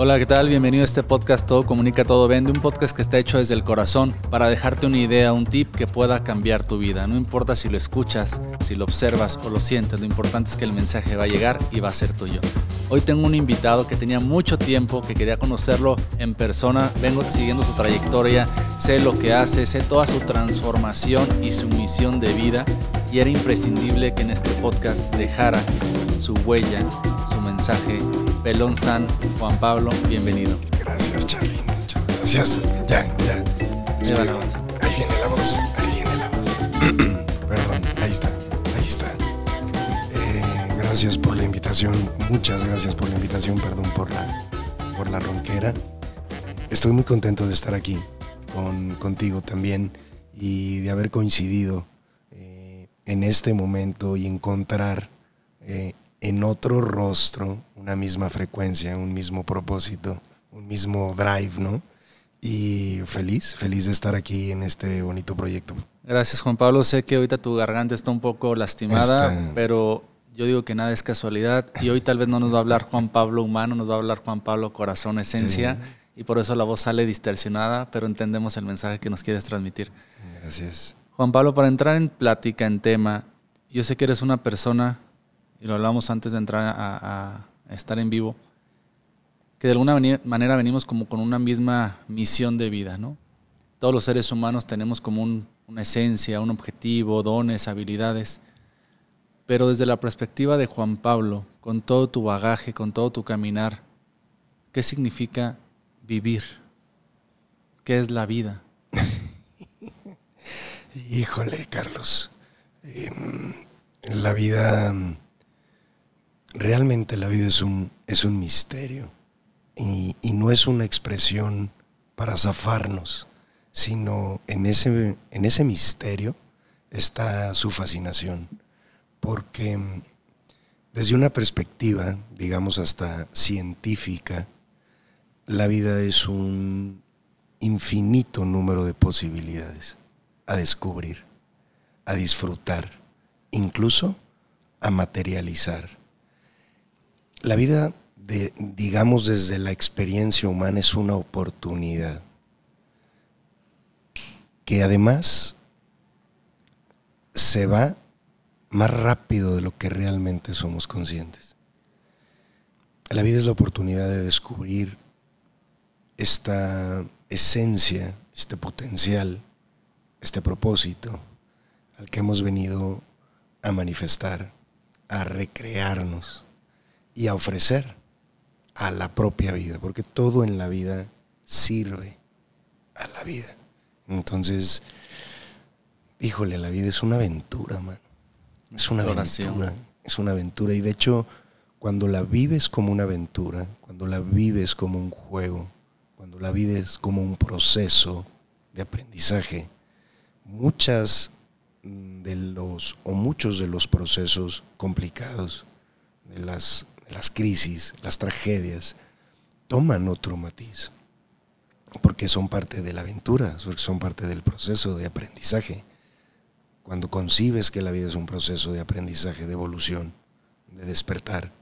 Hola, ¿qué tal? Bienvenido a este podcast Todo Comunica, Todo Vende, un podcast que está hecho desde el corazón para dejarte una idea, un tip que pueda cambiar tu vida. No importa si lo escuchas, si lo observas o lo sientes, lo importante es que el mensaje va a llegar y va a ser tuyo. Hoy tengo un invitado que tenía mucho tiempo, que quería conocerlo en persona, vengo siguiendo su trayectoria, sé lo que hace, sé toda su transformación y su misión de vida y era imprescindible que en este podcast dejara su huella, su mensaje. Pelón San, Juan Pablo, bienvenido. Gracias, Charlie. Muchas gracias. Ya, ya. Ahí viene la voz. Ahí viene la voz. Perdón, ahí está. Ahí está. Eh, gracias por la invitación. Muchas gracias por la invitación. Perdón por la, por la ronquera. Estoy muy contento de estar aquí con, contigo también y de haber coincidido eh, en este momento y encontrar eh, en otro rostro una misma frecuencia, un mismo propósito, un mismo drive, ¿no? Y feliz, feliz de estar aquí en este bonito proyecto. Gracias Juan Pablo, sé que ahorita tu garganta está un poco lastimada, pero yo digo que nada es casualidad y hoy tal vez no nos va a hablar Juan Pablo humano, nos va a hablar Juan Pablo corazón, esencia. Y por eso la voz sale distorsionada, pero entendemos el mensaje que nos quieres transmitir. Gracias. Juan Pablo, para entrar en plática, en tema, yo sé que eres una persona y lo hablamos antes de entrar a, estar en vivo, que de alguna manera venimos como con una misma misión de vida, ¿no? Todos los seres humanos tenemos como una esencia, un objetivo, dones, habilidades, pero desde la perspectiva de Juan Pablo, con todo tu bagaje, con todo tu caminar, ¿qué significa vivir? ¿Qué es la vida? Híjole, Carlos. Em, la vida realmente la vida es un, es un misterio y, no es una expresión para zafarnos, sino en ese, en ese misterio está su fascinación, porque desde una perspectiva, digamos hasta científica, la vida es un infinito número de posibilidades a descubrir, a disfrutar, incluso a materializar. La vida, digamos desde la experiencia humana, es una oportunidad que además se va más rápido de lo que realmente somos conscientes. La vida es la oportunidad de descubrir esta esencia, este potencial, este propósito al que hemos venido a manifestar, a recrearnos y a ofrecer a la propia vida, porque todo en la vida sirve a la vida. Entonces, híjole, la vida es una aventura, man. Es una aventura, es una aventura y de hecho, cuando la vives como una aventura, cuando la vives como un juego, cuando la vives como un proceso de aprendizaje, muchas de los o muchos de los procesos complicados, de las las crisis, las tragedias, toman otro matiz, porque son parte de la aventura, son parte del proceso de aprendizaje. Cuando concibes que la vida es un proceso de aprendizaje, de evolución, de despertar,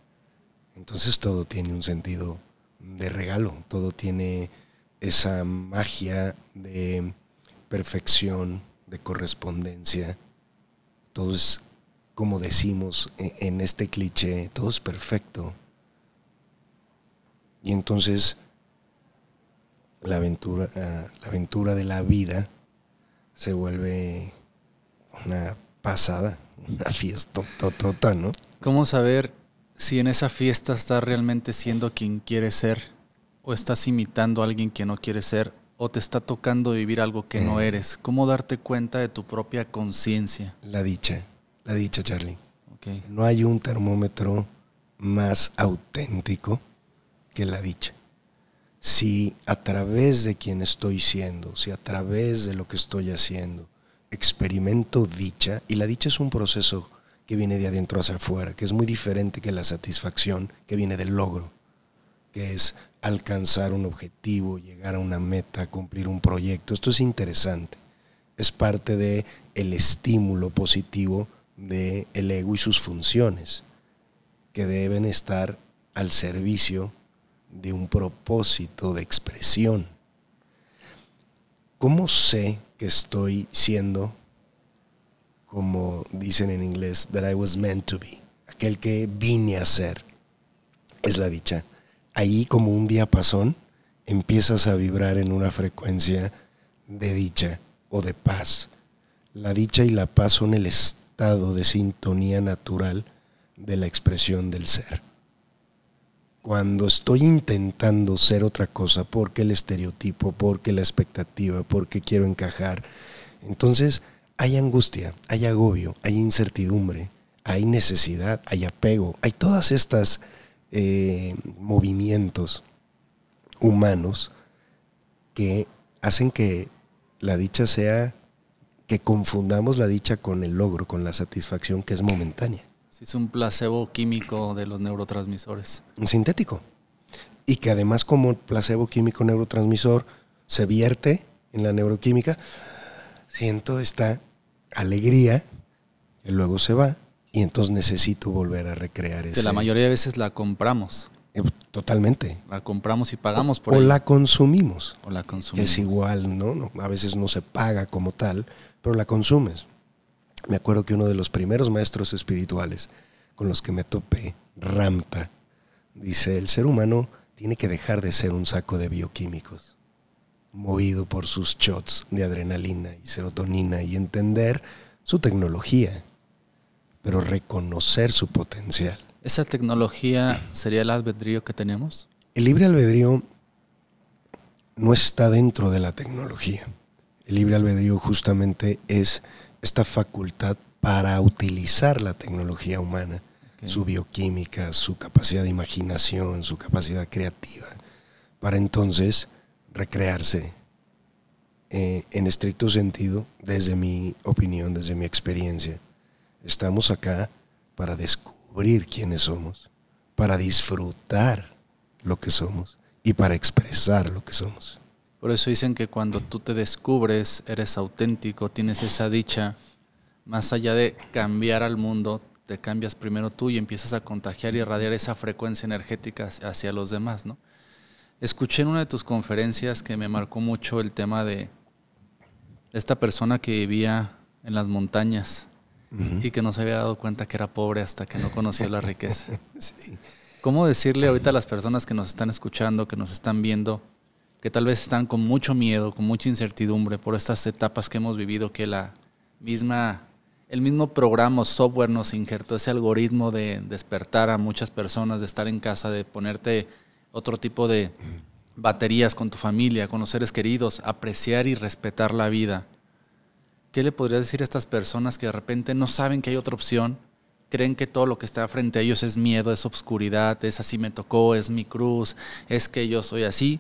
entonces todo tiene un sentido de regalo, todo tiene esa magia de perfección, de correspondencia, todo es como decimos e, en este cliché, todo es perfecto. Y entonces la aventura, ah, la aventura de la vida se vuelve una pasada, una fiesta totota, ¿no? ¿Cómo saber si en esa fiesta estás realmente siendo quien quieres ser o estás imitando a alguien que no quieres ser o te está tocando vivir algo que no eh. eres? ¿Cómo darte cuenta de tu propia conciencia? La dicha la dicha, Charlie. No hay un termómetro más auténtico que la dicha. Si a través de quien estoy siendo, si a través de lo que estoy haciendo, experimento dicha, y la dicha es un proceso que viene de adentro hacia afuera, que es muy diferente que la satisfacción que viene del logro, que es alcanzar un objetivo, llegar a una meta, cumplir un proyecto. Esto es interesante. Es parte de el estímulo positivo del ego y sus funciones, que deben estar al servicio de un propósito de expresión. ¿Cómo sé que estoy siendo, como dicen en inglés, that I was meant to be? Aquel que vine a ser. Es la dicha. Ahí como un diapasón empiezas a vibrar en una frecuencia de dicha o de paz. La dicha y la paz son el estado de sintonía natural de la expresión del ser. Cuando estoy intentando ser otra cosa porque el estereotipo, porque la expectativa, porque quiero encajar, entonces hay angustia, hay agobio, hay incertidumbre, hay necesidad, hay apego, hay todas estas eh, movimientos humanos que hacen que la dicha sea, que confundamos la dicha con el logro, con la satisfacción que es momentánea. es un placebo químico de los neurotransmisores. Un sintético. Y que además como placebo químico neurotransmisor se vierte en la neuroquímica, siento esta alegría que luego se va y entonces necesito volver a recrear. Que la mayoría de veces la compramos. Eh, totalmente. La compramos y pagamos por O la consumimos. O la consumimos. es igual, ¿no? A veces no se paga como tal, pero la consumes. Me acuerdo que uno de los primeros maestros espirituales con los que me topé, Ramta, dice, el ser humano tiene que dejar de ser un saco de bioquímicos, movido por sus shots de adrenalina y serotonina y entender su tecnología, pero reconocer su potencial. ¿Esa tecnología sería el albedrío que tenemos? El libre albedrío no está dentro de la tecnología. El libre albedrío justamente es esta facultad para utilizar la tecnología humana, su bioquímica, su capacidad de imaginación, su capacidad creativa, para entonces recrearse eh, en estricto sentido, desde mi opinión, desde mi experiencia. Estamos acá para descubrir quiénes somos, para disfrutar lo que somos y para expresar lo que somos. Por eso dicen que cuando tú te descubres, eres auténtico, tienes esa dicha, más allá de cambiar al mundo, te cambias primero tú y empiezas a contagiar y irradiar esa frecuencia energética hacia los demás, ¿no? Escuché en una de tus conferencias que me marcó mucho el tema de esta persona que vivía en las montañas y que no se había dado cuenta que era pobre hasta que no conoció la riqueza. ¿Cómo decirle ahorita a las personas que nos están escuchando, que nos están viendo, que tal vez están con mucho miedo, con mucha incertidumbre por estas etapas que hemos vivido, que la misma, el mismo programa software nos injertó ese algoritmo de despertar a muchas personas, de estar en casa, de ponerte otro tipo de baterías con tu familia, con los seres queridos, apreciar y respetar la vida ¿Qué le podrías decir a estas personas que de repente no saben que hay otra opción? Creen que todo lo que está frente a ellos es miedo, es obscuridad, es así me tocó, es mi cruz, es que yo soy así.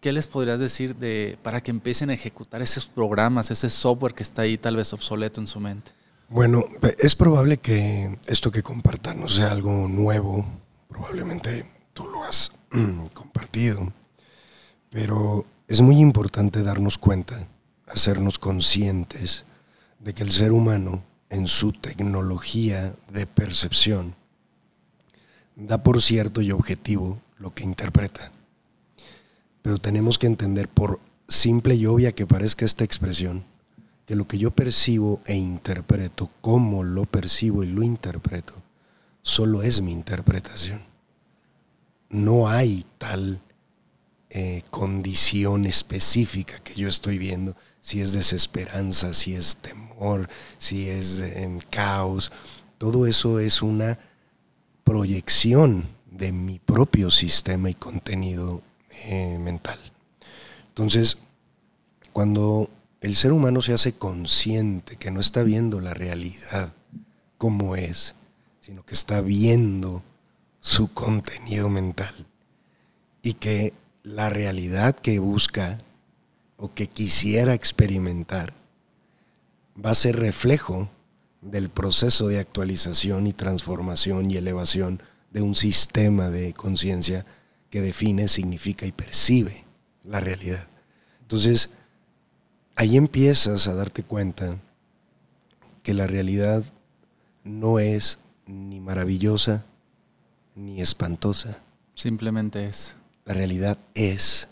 ¿Qué les podrías decir de, para que empiecen a ejecutar esos programas, ese software que está ahí tal vez obsoleto en su mente? Bueno, es probable que esto que compartan no sea algo nuevo, probablemente tú lo has compartido, pero es muy importante darnos cuenta hacernos conscientes de que el ser humano, en su tecnología de percepción, da por cierto y objetivo lo que interpreta. Pero tenemos que entender, por simple y obvia que parezca esta expresión, que lo que yo percibo e interpreto, cómo lo percibo y lo interpreto, solo es mi interpretación. No hay tal eh, condición específica que yo estoy viendo si es desesperanza, si es temor, si es caos. Todo eso es una proyección de mi propio sistema y contenido eh, mental. Entonces, cuando el ser humano se hace consciente que no está viendo la realidad como es, sino que está viendo su contenido mental y que la realidad que busca o que quisiera experimentar va a ser reflejo del proceso de actualización y transformación y elevación de un sistema de conciencia que define, significa y percibe la realidad. Entonces, ahí empiezas a darte cuenta que la realidad no es ni maravillosa ni espantosa. Simplemente es. La realidad es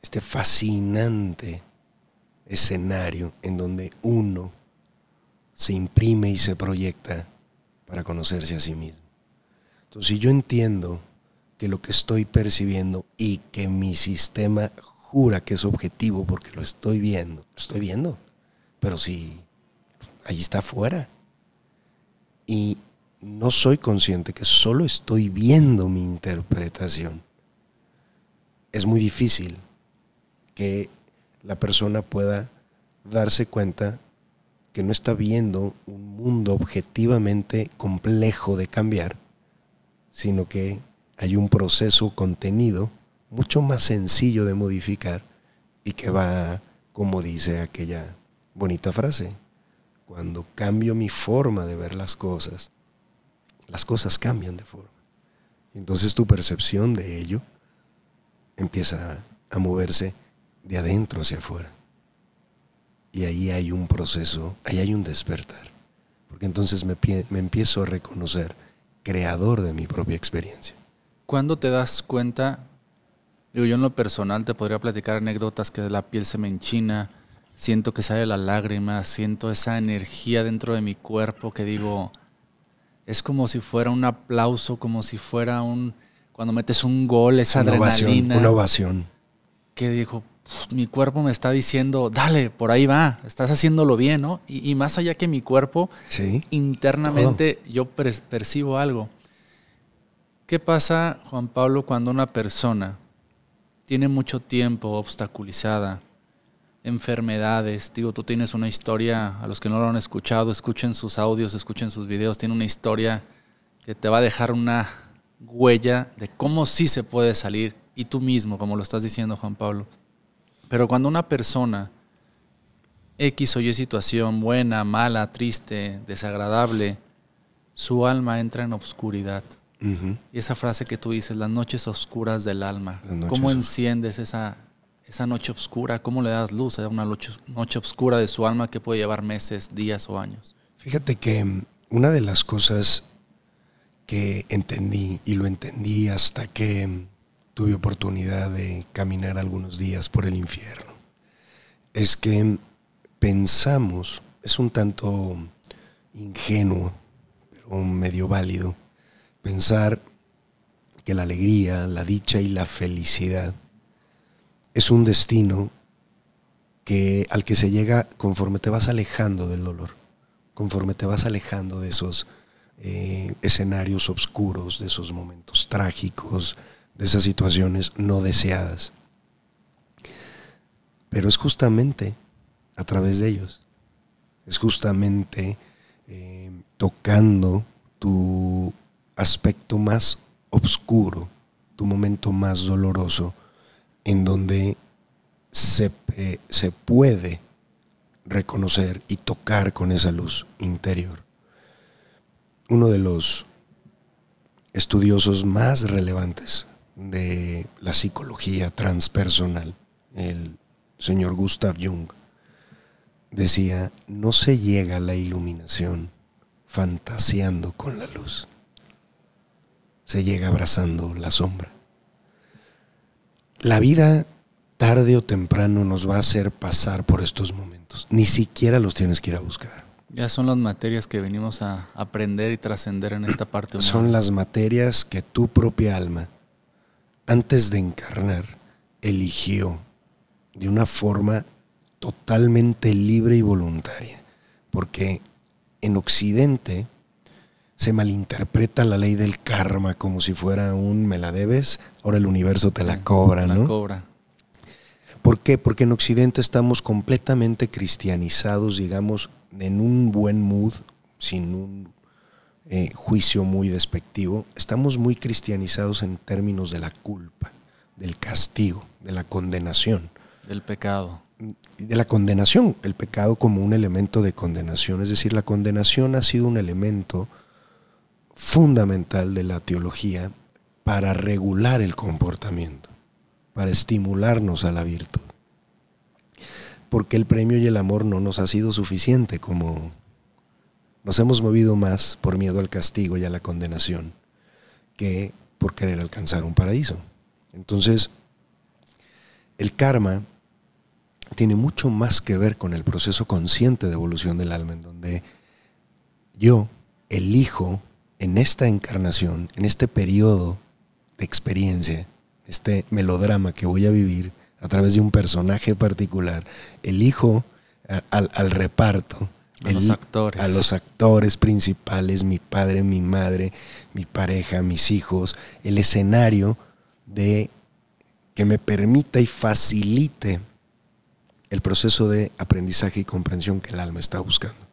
este fascinante escenario en donde uno se imprime y se proyecta para conocerse a sí mismo. Entonces, si yo entiendo que lo que estoy percibiendo y que mi sistema jura que es objetivo porque lo estoy viendo, lo estoy viendo, pero si ahí está afuera. Y no soy consciente que solo estoy viendo mi interpretación, es muy difícil que la persona pueda darse cuenta que no está viendo un mundo objetivamente complejo de cambiar, sino que hay un proceso contenido mucho más sencillo de modificar y que va, como dice aquella bonita frase, cuando cambio mi forma de ver las cosas, las cosas cambian de forma. Entonces tu percepción de ello empieza a moverse de adentro hacia afuera. Y ahí hay un proceso, ahí hay un despertar. Porque entonces me, me empiezo a reconocer creador de mi propia experiencia. ¿Cuándo te das cuenta? Digo, yo en lo personal te podría platicar anécdotas que la piel se me enchina, siento que sale la lágrima, siento esa energía dentro de mi cuerpo que digo, es como si fuera un aplauso, como si fuera un, cuando metes un gol, esa adrenalina. una ovación. Que dijo, mi cuerpo me está diciendo, dale, por ahí va, estás haciéndolo bien, ¿no? Y, más allá que mi cuerpo, internamente yo percibo algo. ¿Qué pasa, Juan Pablo, cuando una persona tiene mucho tiempo obstaculizada, enfermedades? Digo, tú tienes una historia, a los que no lo han escuchado, escuchen sus audios, escuchen sus videos, tiene una historia que te va a dejar una huella de cómo sí se puede salir, y tú mismo, como lo estás diciendo, Juan Pablo pero cuando una persona, X o Y situación, buena, mala, triste, desagradable, su alma entra en obscuridad. Y esa frase que tú dices, las noches oscuras del alma, ¿cómo enciendes esa, esa noche oscura? ¿Cómo le das luz a una noche, noche oscura de su alma que puede llevar meses, días o años? Fíjate que mm, una de las cosas que entendí, y lo entendí hasta que mm, tuve oportunidad de caminar algunos días por el infierno, es que pensamos, es un tanto ingenuo, pero medio válido, pensar que la alegría, la dicha y la felicidad es un destino que, al que se llega conforme te vas alejando del dolor, conforme te vas alejando de esos eh, escenarios oscuros, de esos momentos trágicos, de esas situaciones no deseadas. Pero es justamente a través de ellos, es justamente eh, tocando tu aspecto más oscuro, tu momento más doloroso, en donde se, eh, se puede reconocer y tocar con esa luz interior. Uno de los estudiosos más relevantes de la psicología transpersonal, el señor Gustav Jung, decía, no se llega a la iluminación fantaseando con la luz, se llega abrazando la sombra. La vida tarde o temprano nos va a hacer pasar por estos momentos, ni siquiera los tienes que ir a buscar. Ya son las materias que venimos a aprender y trascender en esta parte humana. Son las materias que tu propia alma antes de encarnar, eligió de una forma totalmente libre y voluntaria, porque en Occidente se malinterpreta la ley del karma como si fuera un me la debes, ahora el universo te la cobra, ¿no? La cobra. ¿Por qué? Porque en Occidente estamos completamente cristianizados, digamos, en un buen mood, sin un eh, juicio muy despectivo, estamos muy cristianizados en términos de la culpa, del castigo, de la condenación. Del pecado. De la condenación, el pecado como un elemento de condenación. Es decir, la condenación ha sido un elemento fundamental de la teología para regular el comportamiento, para estimularnos a la virtud. Porque el premio y el amor no nos ha sido suficiente como nos hemos movido más por miedo al castigo y a la condenación que por querer alcanzar un paraíso. Entonces, el karma tiene mucho más que ver con el proceso consciente de evolución del alma, en donde yo elijo en esta encarnación, en este periodo de experiencia, este melodrama que voy a vivir a través de un personaje particular, elijo al, reparto, a los actores. A los actores principales, mi padre, mi madre, mi pareja, mis hijos, el escenario de que me permita y facilite el proceso de aprendizaje y comprensión que el alma está buscando.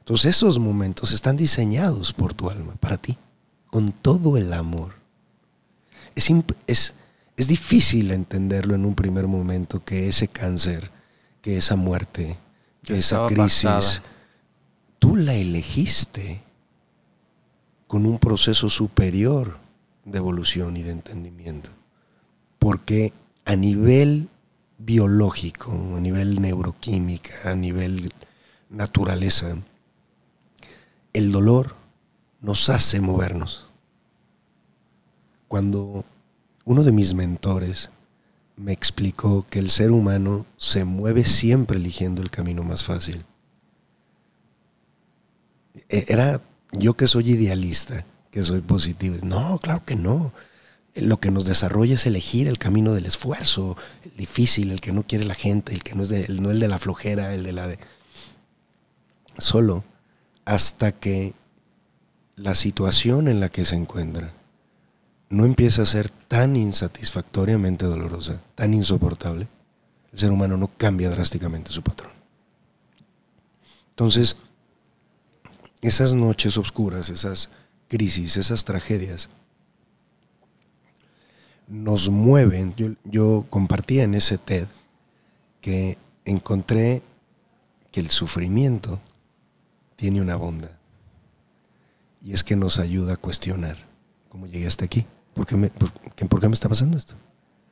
Entonces esos momentos están diseñados por tu alma, para ti, con todo el amor. Es, es, es difícil entenderlo en un primer momento que ese cáncer, que esa muerte, que esa crisis, tú la elegiste con un proceso superior de evolución y de entendimiento. Porque a nivel biológico, a nivel neuroquímica, a nivel naturaleza, el dolor nos hace movernos. Cuando uno de mis mentores me explicó que el ser humano se mueve siempre eligiendo el camino más fácil. E, era yo que soy idealista, que soy positivo. No, claro que no. Lo que nos desarrolla es elegir el camino del esfuerzo, el difícil, el que no quiere la gente, el que no es de, no el de la flojera, el de la de. Solo hasta que la situación en la que se encuentra no empieza a ser tan insatisfactoriamente dolorosa, tan insoportable, el ser humano no cambia drásticamente su patrón. Entonces, esas noches oscuras, esas crisis, esas tragedias, nos mueven. Yo, yo compartía en ese TED que encontré que el sufrimiento tiene una bondad. Y es que nos ayuda a cuestionar cómo llegué hasta aquí. ¿Por qué, me, por, me está pasando esto?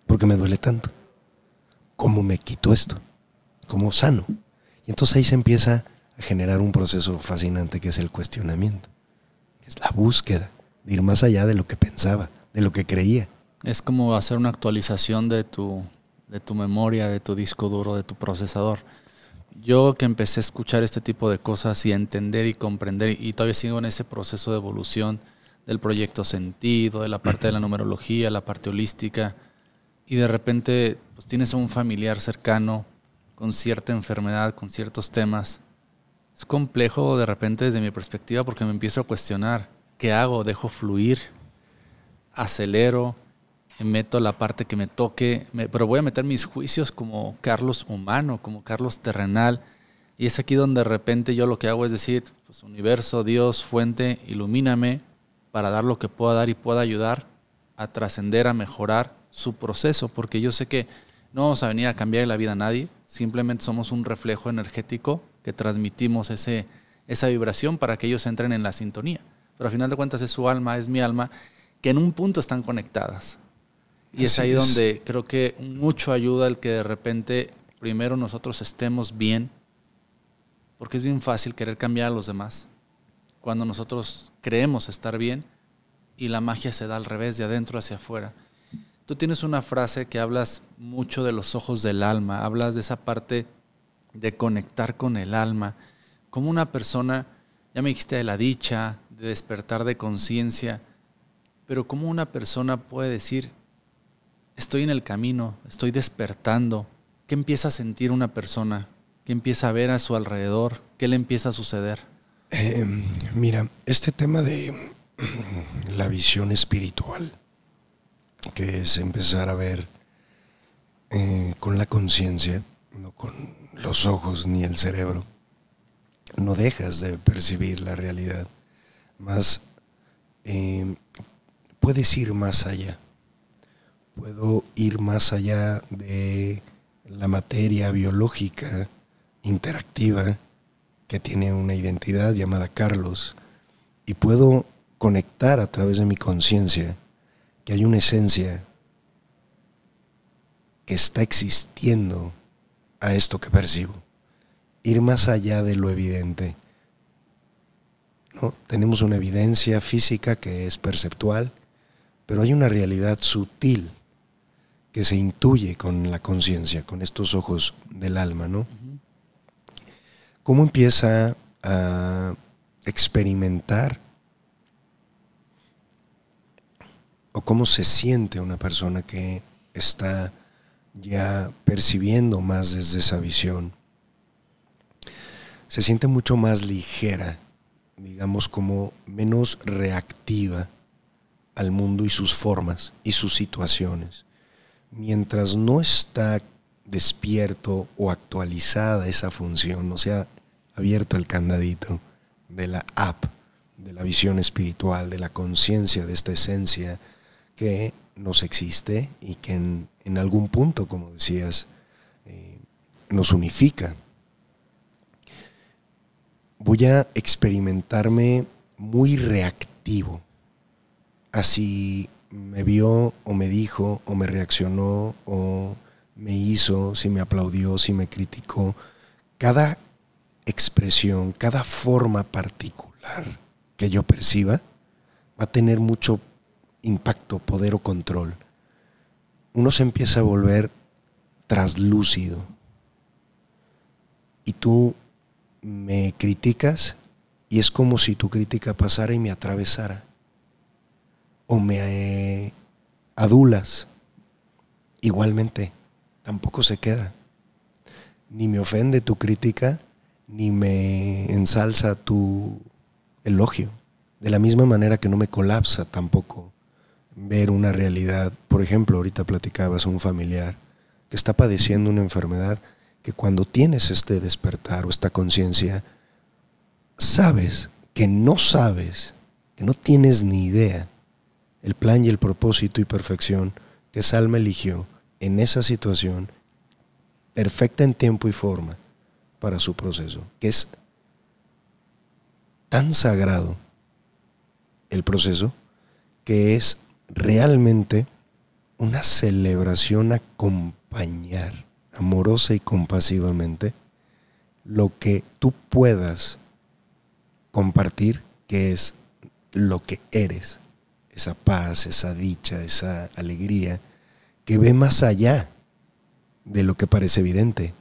¿Por qué me duele tanto? ¿Cómo me quito esto? ¿Cómo sano? Y entonces ahí se empieza a generar un proceso fascinante que es el cuestionamiento, es la búsqueda de ir más allá de lo que pensaba, de lo que creía. Es como hacer una actualización de tu, de tu memoria, de tu disco duro, de tu procesador. Yo que empecé a escuchar este tipo de cosas y a entender y comprender, y todavía sigo en ese proceso de evolución, del proyecto sentido, de la parte de la numerología, la parte holística, y de repente pues, tienes a un familiar cercano con cierta enfermedad, con ciertos temas. Es complejo de repente desde mi perspectiva porque me empiezo a cuestionar, ¿qué hago? ¿Dejo fluir? ¿Acelero? Meto la parte que me toque, pero voy a meter mis juicios como Carlos humano, como Carlos terrenal. Y es aquí donde de repente yo lo que hago es decir, pues universo, Dios, fuente, ilumíname, para dar lo que pueda dar y pueda ayudar a trascender, a mejorar su proceso, porque yo sé que no vamos a venir a cambiar la vida a nadie, simplemente somos un reflejo energético que transmitimos ese, esa vibración para que ellos entren en la sintonía. Pero al final de cuentas es su alma, es mi alma, que en un punto están conectadas. Y es ahí donde creo que mucho ayuda el que de repente primero nosotros estemos bien, porque es bien fácil querer cambiar a los demás cuando nosotros creemos estar bien y la magia se da al revés, de adentro hacia afuera. Tú tienes una frase que hablas mucho de los ojos del alma, hablas de esa parte de conectar con el alma, como una persona, ya me dijiste de la dicha, de despertar de conciencia, pero como una persona puede decir, estoy en el camino, estoy despertando, ¿qué empieza a sentir una persona? ¿Qué empieza a ver a su alrededor? ¿Qué le empieza a suceder? Eh, mira, este tema de la visión espiritual, que es empezar a ver eh, con la conciencia, no con los ojos ni el cerebro, no dejas de percibir la realidad, más eh, puedes ir más allá. Puedo ir más allá de la materia biológica interactiva que tiene una identidad llamada Carlos y puedo conectar a través de mi conciencia que hay una esencia que está existiendo a esto que percibo. Ir más allá de lo evidente. ¿no? Tenemos una evidencia física que es perceptual, pero hay una realidad sutil que se intuye con la conciencia, con estos ojos del alma, ¿no? ¿Cómo empieza a experimentar o cómo se siente una persona que está ya percibiendo más desde esa visión? Se siente mucho más ligera, digamos como menos reactiva al mundo y sus formas y sus situaciones. Mientras no está despierto o actualizada esa función, o sea, abierto el candadito de la app, de la visión espiritual, de la conciencia de esta esencia que nos existe y que en, algún punto, como decías, eh, nos unifica. Voy a experimentarme muy reactivo. Así me vio o me dijo o me reaccionó o me hizo, si me aplaudió, si me criticó. Cada expresión, cada forma particular que yo perciba va a tener mucho impacto, poder o control. Uno se empieza a volver traslúcido. Y tú me criticas y es como si tu crítica pasara y me atravesara. O me eh, adulas. Igualmente, tampoco se queda. Ni me ofende tu crítica, ni me ensalza tu elogio. De la misma manera que no me colapsa tampoco ver una realidad. Por ejemplo, ahorita platicabas un familiar que está padeciendo una enfermedad que cuando tienes este despertar o esta conciencia, sabes que no sabes, que no tienes ni idea el plan y el propósito y perfección que Salma eligió en esa situación, perfecta en tiempo y forma para su proceso, que es tan sagrado el proceso que es realmente una celebración acompañar amorosa y compasivamente lo que tú puedas compartir, que es lo que eres, esa paz, esa dicha, esa alegría, que ve más allá de lo que parece evidente,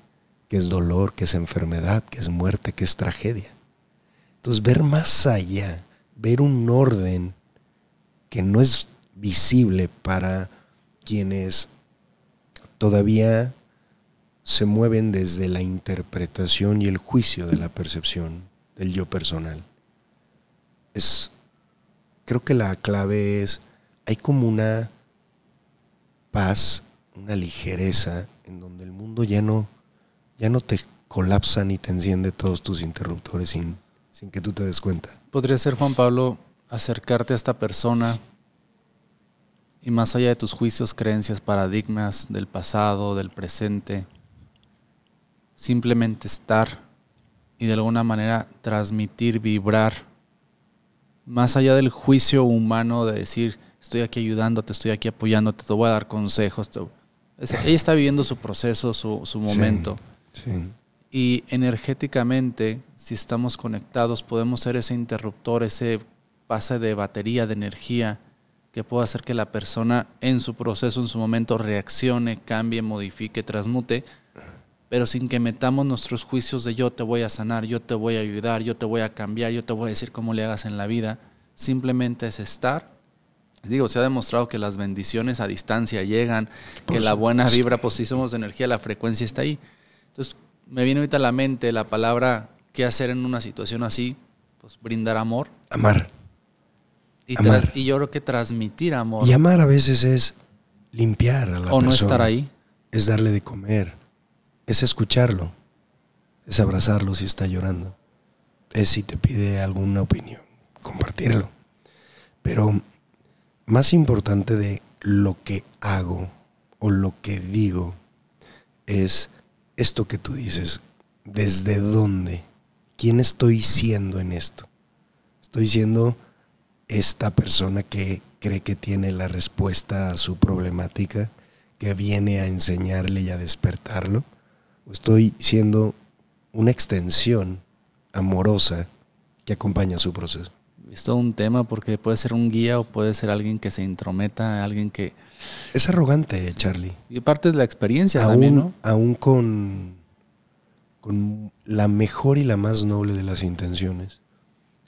que es dolor, que es enfermedad, que es muerte, que es tragedia. Entonces, ver más allá, ver un orden que no es visible para quienes todavía se mueven desde la interpretación y el juicio de la percepción del yo personal. Es creo que la clave es hay como una paz, una ligereza en donde el mundo ya no ya no te colapsa ni te enciende todos tus interruptores sin, sin que tú te des cuenta. Podría ser, Juan Pablo, acercarte a esta persona y más allá de tus juicios, creencias, paradigmas del pasado, del presente, simplemente estar y de alguna manera transmitir, vibrar, más allá del juicio humano de decir, estoy aquí ayudándote, estoy aquí apoyándote, te voy a dar consejos. ella está viviendo su proceso, su, momento. Y energéticamente, si estamos conectados, podemos ser ese interruptor, ese pase de batería, de energía, que pueda hacer que la persona en su proceso, en su momento, reaccione, cambie, modifique, transmute pero sin que metamos nuestros juicios de yo te voy a sanar, yo te voy a ayudar, yo te voy a cambiar, yo te voy a decir cómo le hagas en la vida. Simplemente es estar. Digo, se ha demostrado que las bendiciones a distancia llegan, que la buena vibra, pues si somos de energía, la frecuencia está ahí. Entonces, me viene ahorita a la mente la palabra qué hacer en una situación así, pues brindar amor. Amar. Y, amar. y yo creo que transmitir amor. Y amar a veces es limpiar a la persona. O no estar ahí. Es darle de comer es escucharlo, es abrazarlo si está llorando, es si te pide alguna opinión, compartirlo. Pero más importante de lo que hago o lo que digo es esto que tú dices, desde dónde, quién estoy siendo en esto. Estoy siendo esta persona que cree que tiene la respuesta a su problemática, que viene a enseñarle y a despertarlo estoy siendo una extensión amorosa que acompaña su proceso. Es todo un tema porque puede ser un guía o puede ser alguien que se intrometa, alguien que... Es arrogante, Charlie. Y parte de la experiencia aún, también, ¿no? Aún con, con la mejor y la más noble de las intenciones.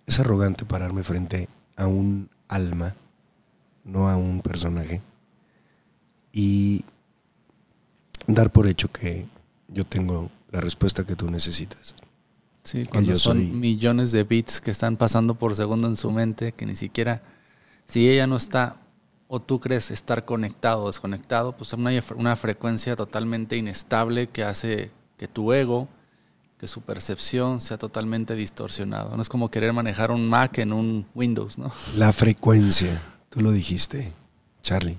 Es arrogante pararme frente a un alma, no a un personaje, y dar por hecho que yo tengo la respuesta que tú necesitas. Sí, cuando son millones de bits que están pasando por segundo en su mente, que ni siquiera, si ella no está, o tú crees estar conectado o desconectado, pues hay una, una frecuencia totalmente inestable que hace que tu ego, que su percepción sea totalmente distorsionado. No es como querer manejar un Mac en un Windows, ¿no? La frecuencia, tú lo dijiste, Charlie.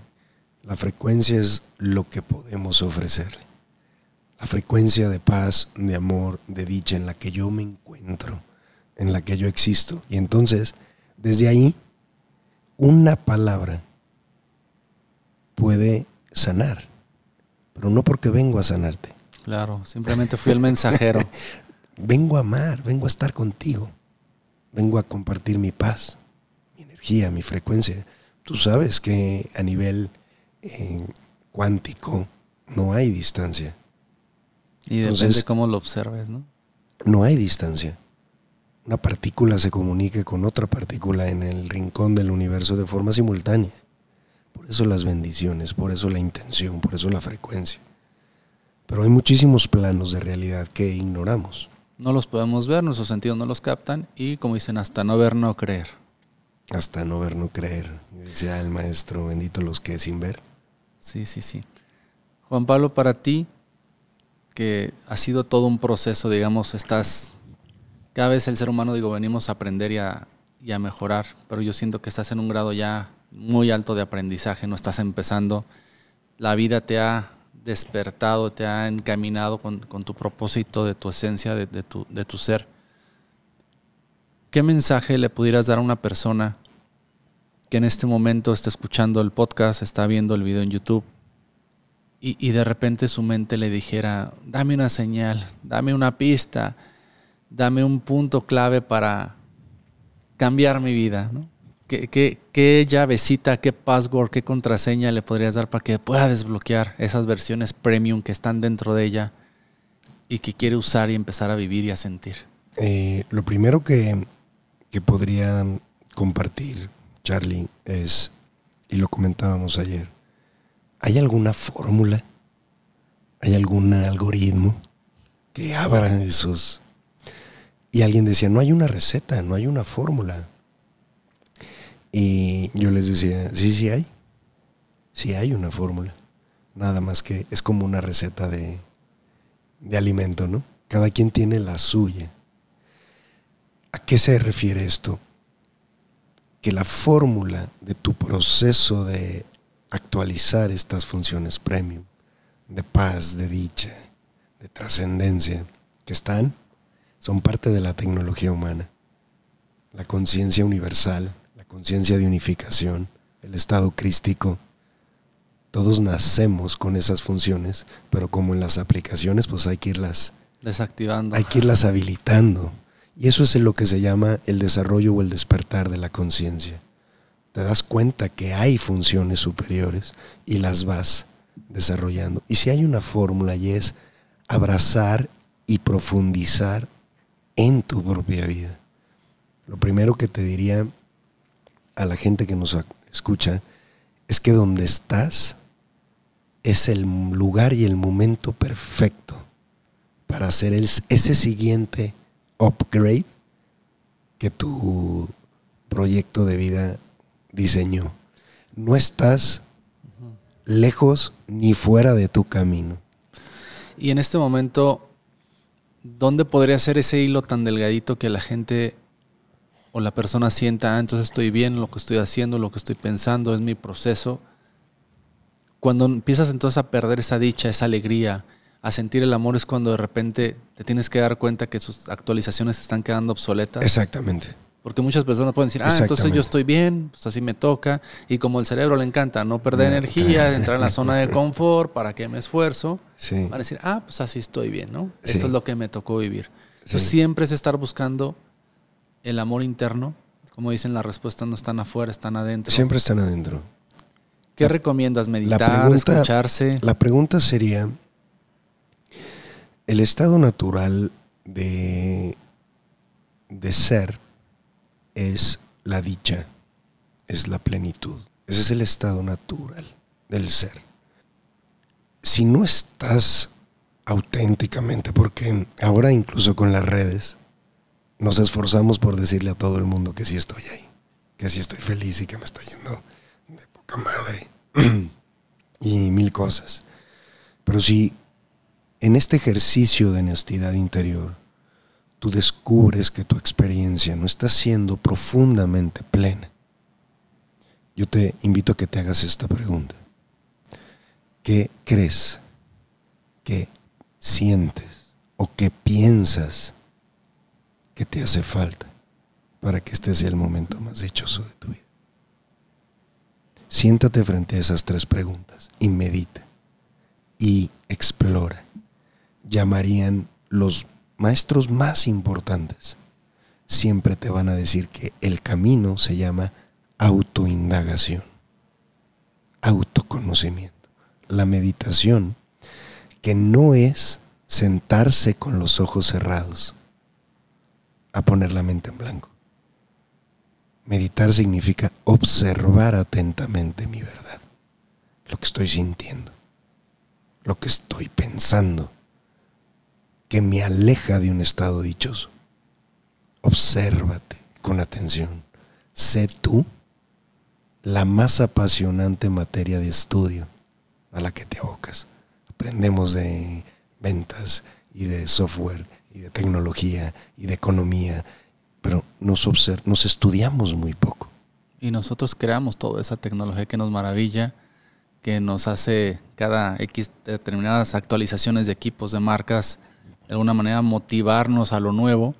La frecuencia es lo que podemos ofrecerle la frecuencia de paz, de amor, de dicha en la que yo me encuentro, en la que yo existo. Y entonces, desde ahí, una palabra puede sanar, pero no porque vengo a sanarte. Claro, simplemente fui el mensajero. vengo a amar, vengo a estar contigo, vengo a compartir mi paz, mi energía, mi frecuencia. Tú sabes que a nivel eh, cuántico no hay distancia. Y depende de cómo lo observes, ¿no? No hay distancia. Una partícula se comunica con otra partícula en el rincón del universo de forma simultánea. Por eso las bendiciones, por eso la intención, por eso la frecuencia. Pero hay muchísimos planos de realidad que ignoramos. No los podemos ver, nuestros sentidos no los captan y como dicen, hasta no ver, no creer. Hasta no ver, no creer, decía el maestro, bendito los que sin ver. Sí, sí, sí. Juan Pablo, para ti, que ha sido todo un proceso, digamos, estás, cada vez el ser humano, digo, venimos a aprender y a, y a mejorar, pero yo siento que estás en un grado ya muy alto de aprendizaje, no estás empezando, la vida te ha despertado, te ha encaminado con, con tu propósito, de tu esencia, de, tu, de tu ser. ¿Qué mensaje le pudieras dar a una persona que en este momento está escuchando el podcast, está viendo el video en YouTube y, de repente su mente le dijera, dame una señal, dame una pista, dame un punto clave para cambiar mi vida, ¿no? ¿Qué, qué, qué llavecita, qué password, qué contraseña le podrías dar para que pueda desbloquear esas versiones premium que están dentro de ella y que quiere usar y empezar a vivir y a sentir? Eh, lo primero que, que podría compartir, Charlie, es, y lo comentábamos ayer, ¿Hay alguna fórmula? ¿Hay algún algoritmo que abra esos? Y alguien decía, no hay una receta, no hay una fórmula. Y yo les decía, sí, sí hay. Sí hay una fórmula. Nada más que es como una receta de, de alimento, ¿no? Cada quien tiene la suya. ¿A qué se refiere esto? Que la fórmula de tu proceso de actualizar estas funciones premium de paz, de dicha, de trascendencia que están, son parte de la tecnología humana. La conciencia universal, la conciencia de unificación, el estado crístico. Todos nacemos con esas funciones, pero como en las aplicaciones, pues hay que irlas desactivando. Hay que irlas habilitando. Y eso es lo que se llama el desarrollo o el despertar de la conciencia te das cuenta que hay funciones superiores y las vas desarrollando. Y si hay una fórmula y es abrazar y profundizar en tu propia vida. Lo primero que te diría a la gente que nos escucha es que donde estás es el lugar y el momento perfecto para hacer ese siguiente upgrade que tu proyecto de vida diseñó. No estás lejos ni fuera de tu camino. Y en este momento, ¿dónde podría ser ese hilo tan delgadito que la gente o la persona sienta, ah, entonces estoy bien, lo que estoy haciendo, lo que estoy pensando, es mi proceso? Cuando empiezas entonces a perder esa dicha, esa alegría, a sentir el amor es cuando de repente te tienes que dar cuenta que sus actualizaciones están quedando obsoletas. Exactamente. Porque muchas personas pueden decir, ah, entonces yo estoy bien, pues así me toca. Y como el cerebro le encanta no perder energía, entrar en la zona de confort, ¿para qué me esfuerzo? Van a decir, ah, pues así estoy bien, ¿no? Esto es lo que me tocó vivir. siempre es estar buscando el amor interno, Como dicen, las respuestas no están afuera, están adentro. Siempre están adentro. ¿Qué recomiendas? ¿Meditar, escucharse? La pregunta sería, el estado natural de, de ser es la dicha, es la plenitud. Ese es el estado natural del ser. Si no estás auténticamente, porque ahora incluso con las redes nos esforzamos por decirle a todo el mundo que sí estoy ahí, que sí estoy feliz y que me está yendo de poca madre y mil cosas. Pero si en este ejercicio de honestidad interior tú descubres que tu experiencia no está siendo profundamente plena, yo te invito a que te hagas esta pregunta. ¿Qué crees? ¿Qué sientes? ¿O qué piensas que te hace falta para que este sea el momento más dichoso de tu vida? Siéntate frente a esas tres preguntas y medita y explora. Llamarían los maestros más importantes. Siempre te van a decir que el camino se llama autoindagación, autoconocimiento. La meditación, que no es sentarse con los ojos cerrados a poner la mente en blanco. Meditar significa observar atentamente mi verdad, lo que estoy sintiendo, lo que estoy pensando, que me aleja de un estado dichoso. Obsérvate con atención. Sé tú la más apasionante materia de estudio a la que te abocas. Aprendemos de ventas y de software y de tecnología y de economía pero nos, nos estudiamos muy poco. Y nosotros creamos toda esa tecnología que nos maravilla, que nos hace cada X determinadas actualizaciones de equipos, de marcas, de alguna manera motivarnos a lo nuevo,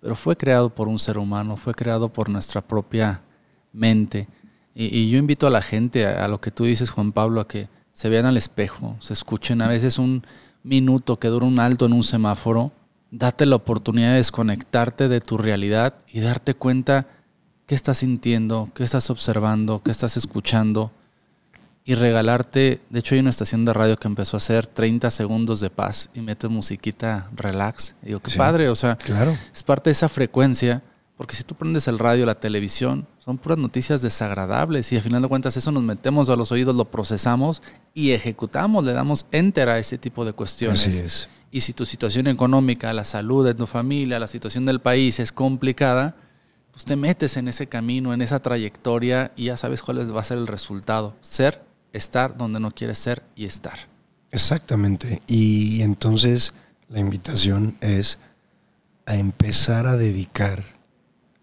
pero fue creado por un ser humano, fue creado por nuestra propia mente. Y, yo invito a la gente, a, lo que tú dices, Juan Pablo, a que se vean al espejo, se escuchen a veces un minuto que dura un alto en un semáforo date la oportunidad de desconectarte de tu realidad y darte cuenta qué estás sintiendo, qué estás observando, qué estás escuchando y regalarte, de hecho hay una estación de radio que empezó a hacer 30 segundos de paz y mete musiquita relax. Y digo, qué padre, o sea, claro. es parte de esa frecuencia, porque si tú prendes el radio, la televisión, son puras noticias desagradables y al final de cuentas eso nos metemos a los oídos, lo procesamos y ejecutamos, le damos enter a ese tipo de cuestiones. Así es. Y si tu situación económica, la salud de tu familia, la situación del país es complicada, pues te metes en ese camino, en esa trayectoria y ya sabes cuál va a ser el resultado. Ser, estar donde no quieres ser y estar. Exactamente. Y entonces la invitación es a empezar a dedicar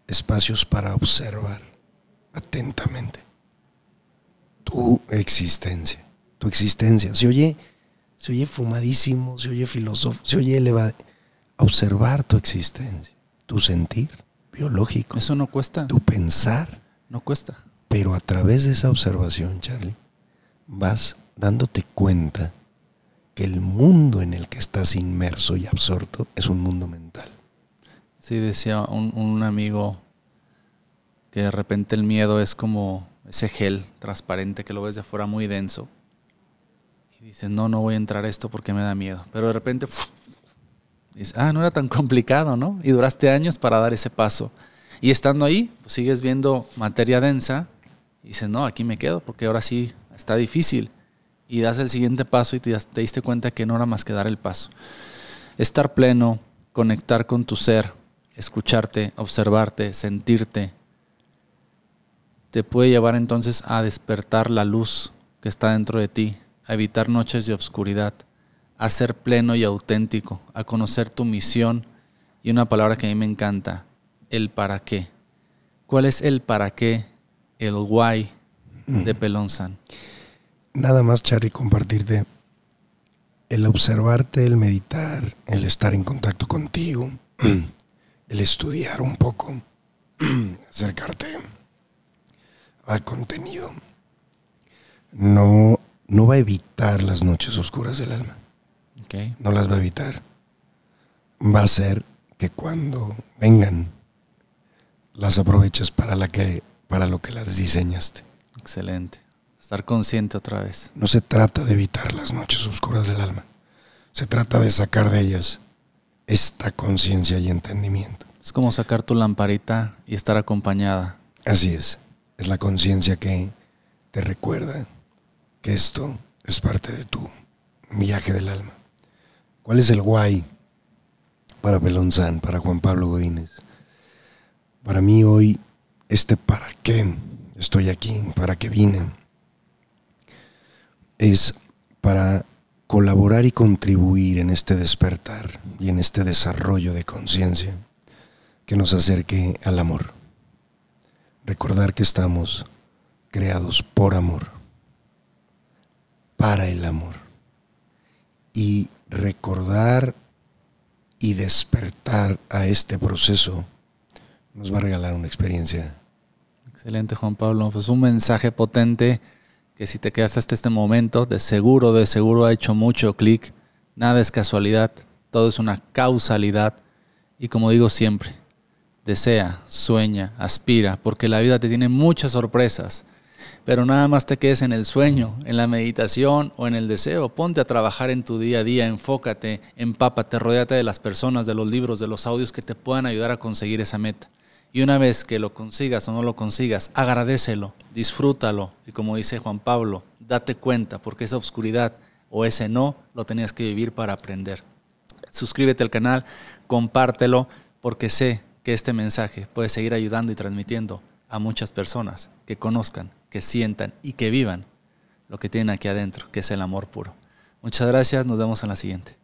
espacios para observar atentamente tu existencia. Tu existencia. Se oye se oye fumadísimo, se oye filosófico, se oye elevado. Observar tu existencia, tu sentir biológico. Eso no cuesta. Tu pensar. No cuesta. Pero a través de esa observación, Charlie, vas dándote cuenta que el mundo en el que estás inmerso y absorto es un mundo mental. Sí, decía un, un amigo que de repente el miedo es como ese gel transparente que lo ves de fuera muy denso dices, no, no voy a entrar a esto porque me da miedo. Pero de repente, dices, ah, no era tan complicado, ¿no? Y duraste años para dar ese paso. Y estando ahí, pues sigues viendo materia densa y dices, no, aquí me quedo porque ahora sí está difícil. Y das el siguiente paso y te, te diste cuenta que no era más que dar el paso. Estar pleno, conectar con tu ser, escucharte, observarte, sentirte, te puede llevar entonces a despertar la luz que está dentro de ti, a evitar noches de obscuridad, a ser pleno y auténtico, a conocer tu misión y una palabra que a mí me encanta, el para qué. ¿Cuál es el para qué, el why de mm. Pelonzan? Nada más, Charly, compartirte el observarte, el meditar, el estar en contacto contigo, el estudiar un poco, acercarte al contenido. No no va a evitar las noches oscuras del alma. No las va a evitar. Va a ser que cuando vengan, las aproveches para, la que, para lo que las diseñaste. Excelente. Estar consciente otra vez. No se trata de evitar las noches oscuras del alma. Se trata de sacar de ellas esta conciencia y entendimiento. Es como sacar tu lamparita y estar acompañada. Así es. Es la conciencia que te recuerda que esto es parte de tu viaje del alma. ¿Cuál es el guay para Pelonzán, para Juan Pablo Godínez? Para mí hoy, este para qué estoy aquí, para qué vine, es para colaborar y contribuir en este despertar y en este desarrollo de conciencia que nos acerque al amor. Recordar que estamos creados por amor, para el amor. Y recordar y despertar a este proceso nos va a regalar una experiencia. Excelente, Juan Pablo. Pues un mensaje potente que si te quedas hasta este momento, de seguro, de seguro ha hecho mucho clic. Nada es casualidad, todo es una causalidad. Y como digo siempre, desea, sueña, aspira, porque la vida te tiene muchas sorpresas. Pero nada más te quedes en el sueño, en la meditación o en el deseo. Ponte a trabajar en tu día a día, enfócate, empápate, rodeate de las personas, de los libros, de los audios que te puedan ayudar a conseguir esa meta. Y una vez que lo consigas o no lo consigas, agradecelo, disfrútalo. Y como dice Juan Pablo, date cuenta, porque esa oscuridad o ese no lo tenías que vivir para aprender. Suscríbete al canal, compártelo, porque sé que este mensaje puede seguir ayudando y transmitiendo a muchas personas que conozcan, que sientan y que vivan lo que tienen aquí adentro, que es el amor puro. Muchas gracias, nos vemos en la siguiente.